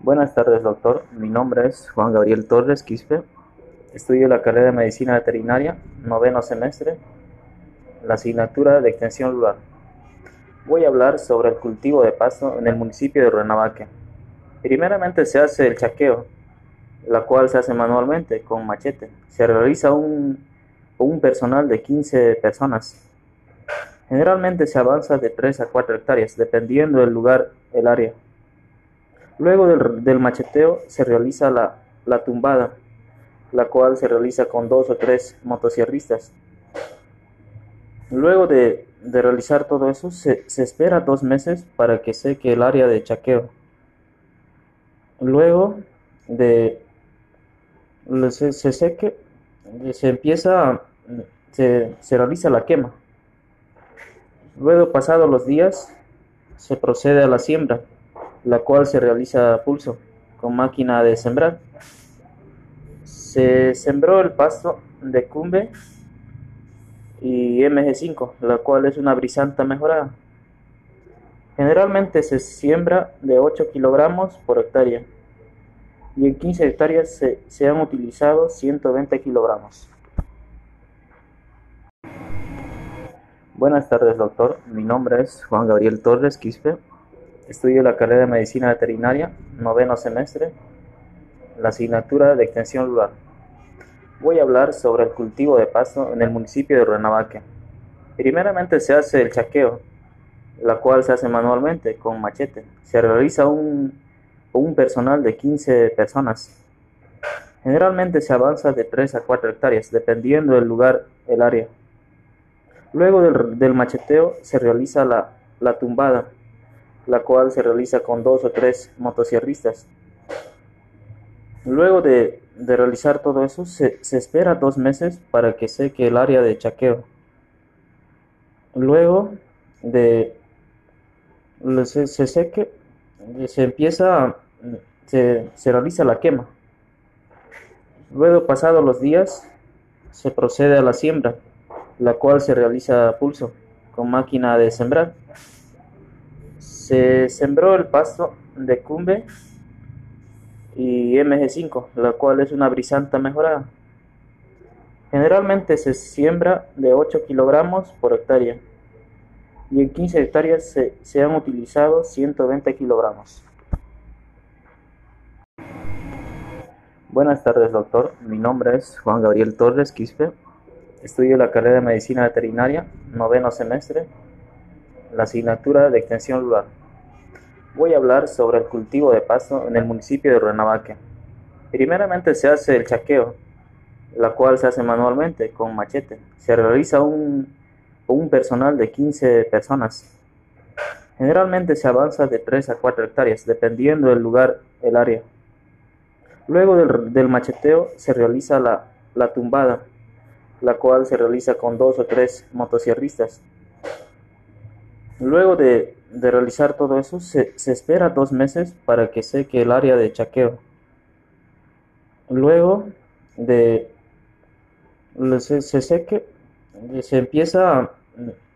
Buenas tardes, doctor. Mi nombre es Juan Gabriel Torres Quispe. Estudio la carrera de Medicina Veterinaria, noveno semestre, la asignatura de Extensión Rural. Voy a hablar sobre el cultivo de pasto en el municipio de Ruenavaque. Primeramente se hace el chaqueo, la cual se hace manualmente con machete. Se realiza un, un personal de 15 personas. Generalmente se avanza de 3 a 4 hectáreas, dependiendo del lugar, el área. Luego del, macheteo se realiza la, tumbada, la cual se realiza con dos o tres motosierristas. Luego de, realizar todo eso, se, espera dos meses para que seque el área de chaqueo. Luego de se, se seque, se empieza, se, se realiza la quema. Luego, pasados los días, se procede a la siembra la cual se realiza a pulso con máquina de sembrar. Se sembró el pasto de cumbe y MG5, la cual es una brisanta mejorada. Generalmente se siembra de 8 kilogramos por hectárea y en 15 hectáreas se, se han utilizado 120 kilogramos. Buenas tardes, doctor. Mi nombre es Juan Gabriel Torres Quispe. Estudio la carrera de Medicina Veterinaria, noveno semestre, la asignatura de Extensión Rural. Voy a hablar sobre el cultivo de pasto en el municipio de Ruenavaque. Primeramente se hace el chaqueo, la cual se hace manualmente con machete. Se realiza un, un personal de 15 personas. Generalmente se avanza de 3 a 4 hectáreas, dependiendo del lugar, el área. Luego del, del macheteo se realiza la, la tumbada, la cual se realiza con dos o tres motosierristas. Luego de, realizar todo eso, se, espera dos meses para que seque el área de chaqueo. Luego de se, se seque, se empieza, se, se realiza la quema. Luego, pasados los días, se procede a la siembra, la cual se realiza a pulso con máquina de sembrar. Se sembró el pasto de cumbe y MG5, la cual es una brisanta mejorada. Generalmente se siembra de 8 kilogramos por hectárea y en 15 hectáreas se, se han utilizado 120 kilogramos. Buenas tardes, doctor. Mi nombre es Juan Gabriel Torres Quispe. Estudio la carrera de Medicina Veterinaria, noveno semestre, la asignatura de Extensión Rural. Voy a hablar sobre el cultivo de pasto en el municipio de Ruenavaque. Primeramente se hace el chaqueo, la cual se hace manualmente con machete. Se realiza un, un personal de 15 personas. Generalmente se avanza de 3 a 4 hectáreas, dependiendo del lugar, el área. Luego del, del macheteo se realiza la, la tumbada, la cual se realiza con dos o tres motosierristas. Luego de, realizar todo eso, se, espera dos meses para que seque el área de chaqueo. Luego de se, se seque, se empieza,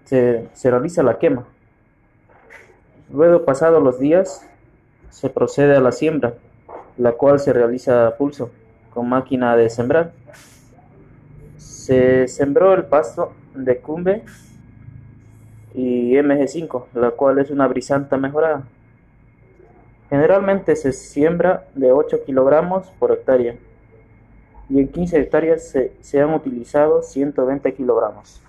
se, se realiza la quema. Luego, pasados los días, se procede a la siembra, la cual se realiza a pulso con máquina de sembrar. Se sembró el pasto de cumbe y MG5, la cual es una brisanta mejorada. Generalmente se siembra de 8 kilogramos por hectárea y en 15 hectáreas se, se han utilizado 120 kilogramos.